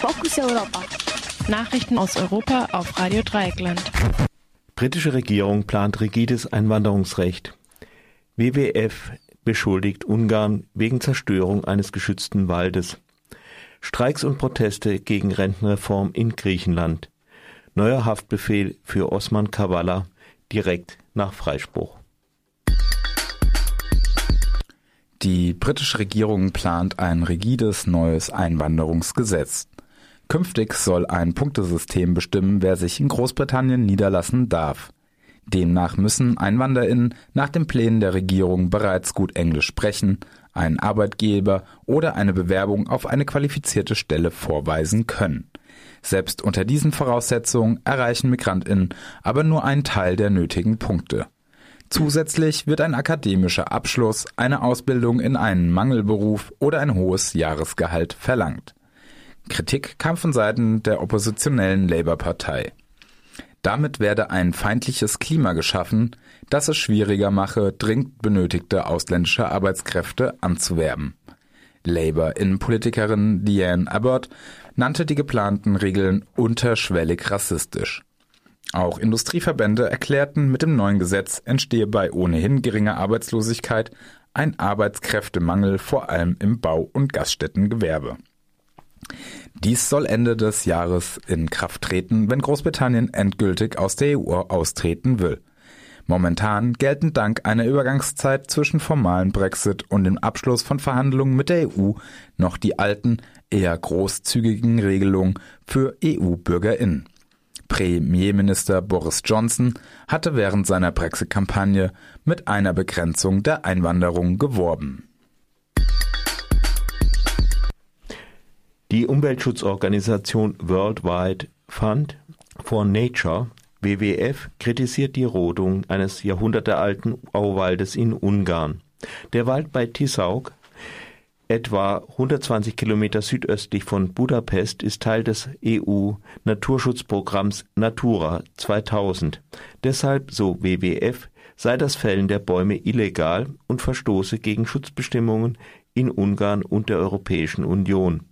Fokus Europa. Nachrichten aus Europa auf Radio Dreieckland. Britische Regierung plant rigides Einwanderungsrecht. WWF beschuldigt Ungarn wegen Zerstörung eines geschützten Waldes. Streiks und Proteste gegen Rentenreform in Griechenland. Neuer Haftbefehl für Osman Kavala direkt nach Freispruch. Die britische Regierung plant ein rigides neues Einwanderungsgesetz. Künftig soll ein Punktesystem bestimmen, wer sich in Großbritannien niederlassen darf. Demnach müssen EinwanderInnen nach den Plänen der Regierung bereits gut Englisch sprechen, einen Arbeitgeber oder eine Bewerbung auf eine qualifizierte Stelle vorweisen können. Selbst unter diesen Voraussetzungen erreichen MigrantInnen aber nur einen Teil der nötigen Punkte. Zusätzlich wird ein akademischer Abschluss, eine Ausbildung in einen Mangelberuf oder ein hohes Jahresgehalt verlangt. Kritik kam von Seiten der oppositionellen Labour-Partei. Damit werde ein feindliches Klima geschaffen, das es schwieriger mache, dringend benötigte ausländische Arbeitskräfte anzuwerben. Labour-Innenpolitikerin Diane Abbott nannte die geplanten Regeln unterschwellig rassistisch. Auch Industrieverbände erklärten, mit dem neuen Gesetz entstehe bei ohnehin geringer Arbeitslosigkeit ein Arbeitskräftemangel vor allem im Bau- und Gaststättengewerbe. Dies soll Ende des Jahres in Kraft treten, wenn Großbritannien endgültig aus der EU austreten will. Momentan gelten dank einer Übergangszeit zwischen formalen Brexit und dem Abschluss von Verhandlungen mit der EU noch die alten, eher großzügigen Regelungen für EU-Bürgerinnen. Premierminister Boris Johnson hatte während seiner Brexit-Kampagne mit einer Begrenzung der Einwanderung geworben. Die Umweltschutzorganisation Worldwide Fund for Nature WWF kritisiert die Rodung eines jahrhundertealten Auwaldes in Ungarn. Der Wald bei Tiszauk etwa 120 Kilometer südöstlich von Budapest ist Teil des EU-Naturschutzprogramms Natura 2000. Deshalb, so WWF, sei das Fällen der Bäume illegal und verstoße gegen Schutzbestimmungen in Ungarn und der Europäischen Union.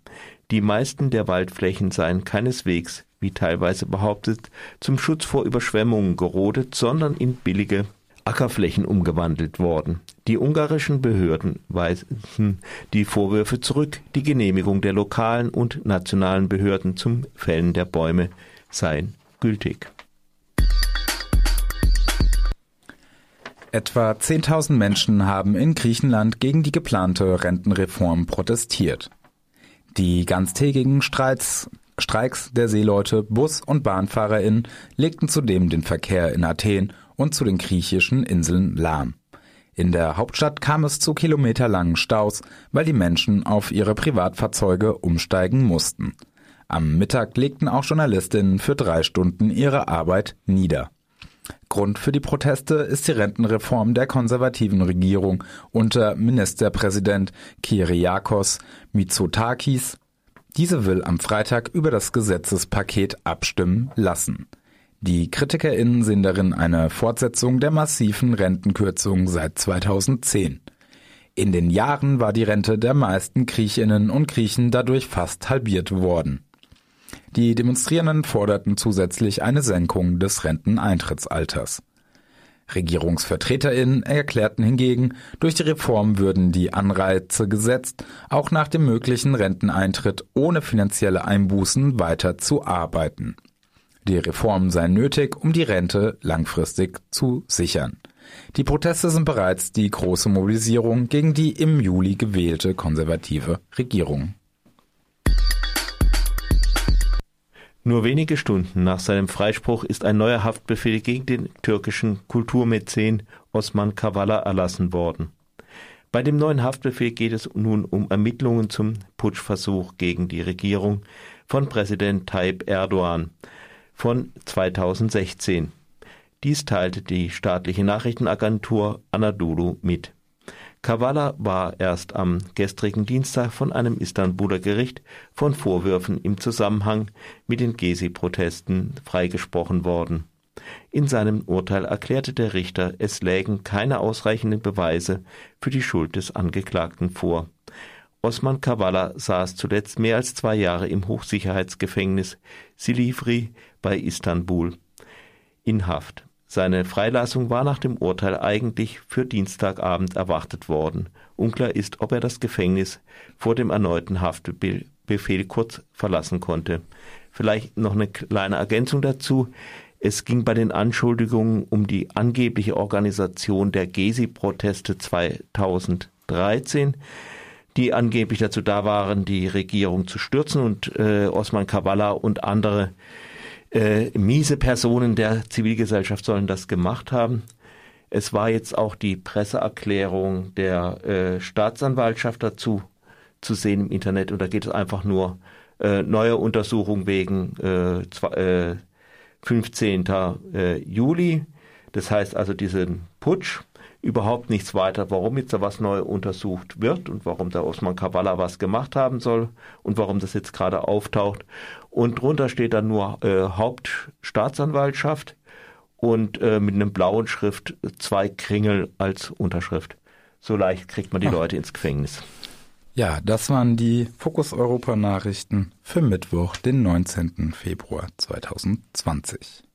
Die meisten der Waldflächen seien keineswegs, wie teilweise behauptet, zum Schutz vor Überschwemmungen gerodet, sondern in billige Ackerflächen umgewandelt worden. Die ungarischen Behörden weisen die Vorwürfe zurück, die Genehmigung der lokalen und nationalen Behörden zum Fällen der Bäume seien gültig. Etwa 10.000 Menschen haben in Griechenland gegen die geplante Rentenreform protestiert. Die ganztägigen Streits, Streiks der Seeleute, Bus- und BahnfahrerInnen legten zudem den Verkehr in Athen und zu den griechischen Inseln lahm. In der Hauptstadt kam es zu kilometerlangen Staus, weil die Menschen auf ihre Privatfahrzeuge umsteigen mussten. Am Mittag legten auch Journalistinnen für drei Stunden ihre Arbeit nieder. Grund für die Proteste ist die Rentenreform der konservativen Regierung unter Ministerpräsident Kyriakos Mitsotakis. Diese will am Freitag über das Gesetzespaket abstimmen lassen. Die KritikerInnen sehen darin eine Fortsetzung der massiven Rentenkürzungen seit 2010. In den Jahren war die Rente der meisten Griechinnen und Griechen dadurch fast halbiert worden. Die Demonstrierenden forderten zusätzlich eine Senkung des Renteneintrittsalters. RegierungsvertreterInnen erklärten hingegen, durch die Reform würden die Anreize gesetzt, auch nach dem möglichen Renteneintritt ohne finanzielle Einbußen weiter zu arbeiten. Die Reformen seien nötig, um die Rente langfristig zu sichern. Die Proteste sind bereits die große Mobilisierung gegen die im Juli gewählte konservative Regierung. Nur wenige Stunden nach seinem Freispruch ist ein neuer Haftbefehl gegen den türkischen Kulturmäzen Osman Kavala erlassen worden. Bei dem neuen Haftbefehl geht es nun um Ermittlungen zum Putschversuch gegen die Regierung von Präsident Tayyip Erdogan von 2016. Dies teilte die staatliche Nachrichtenagentur Anadolu mit. Kavala war erst am gestrigen Dienstag von einem Istanbuler Gericht von Vorwürfen im Zusammenhang mit den Gezi-Protesten freigesprochen worden. In seinem Urteil erklärte der Richter, es lägen keine ausreichenden Beweise für die Schuld des Angeklagten vor. Osman Kavala saß zuletzt mehr als zwei Jahre im Hochsicherheitsgefängnis Silivri bei Istanbul in Haft. Seine Freilassung war nach dem Urteil eigentlich für Dienstagabend erwartet worden. Unklar ist, ob er das Gefängnis vor dem erneuten Haftbefehl kurz verlassen konnte. Vielleicht noch eine kleine Ergänzung dazu. Es ging bei den Anschuldigungen um die angebliche Organisation der Gezi-Proteste 2013, die angeblich dazu da waren, die Regierung zu stürzen und äh, Osman Kavala und andere äh, miese Personen der Zivilgesellschaft sollen das gemacht haben. Es war jetzt auch die Presseerklärung der äh, Staatsanwaltschaft dazu zu sehen im Internet und da geht es einfach nur äh, neue Untersuchung wegen äh, zwei, äh, 15. Äh, Juli. Das heißt also diesen Putsch, überhaupt nichts weiter, warum jetzt da was neu untersucht wird und warum der Osman Kavala was gemacht haben soll und warum das jetzt gerade auftaucht. Und drunter steht dann nur äh, Hauptstaatsanwaltschaft und äh, mit einem blauen Schrift zwei Kringel als Unterschrift. So leicht kriegt man die Ach. Leute ins Gefängnis. Ja, das waren die Fokus Europa Nachrichten für Mittwoch, den 19. Februar 2020.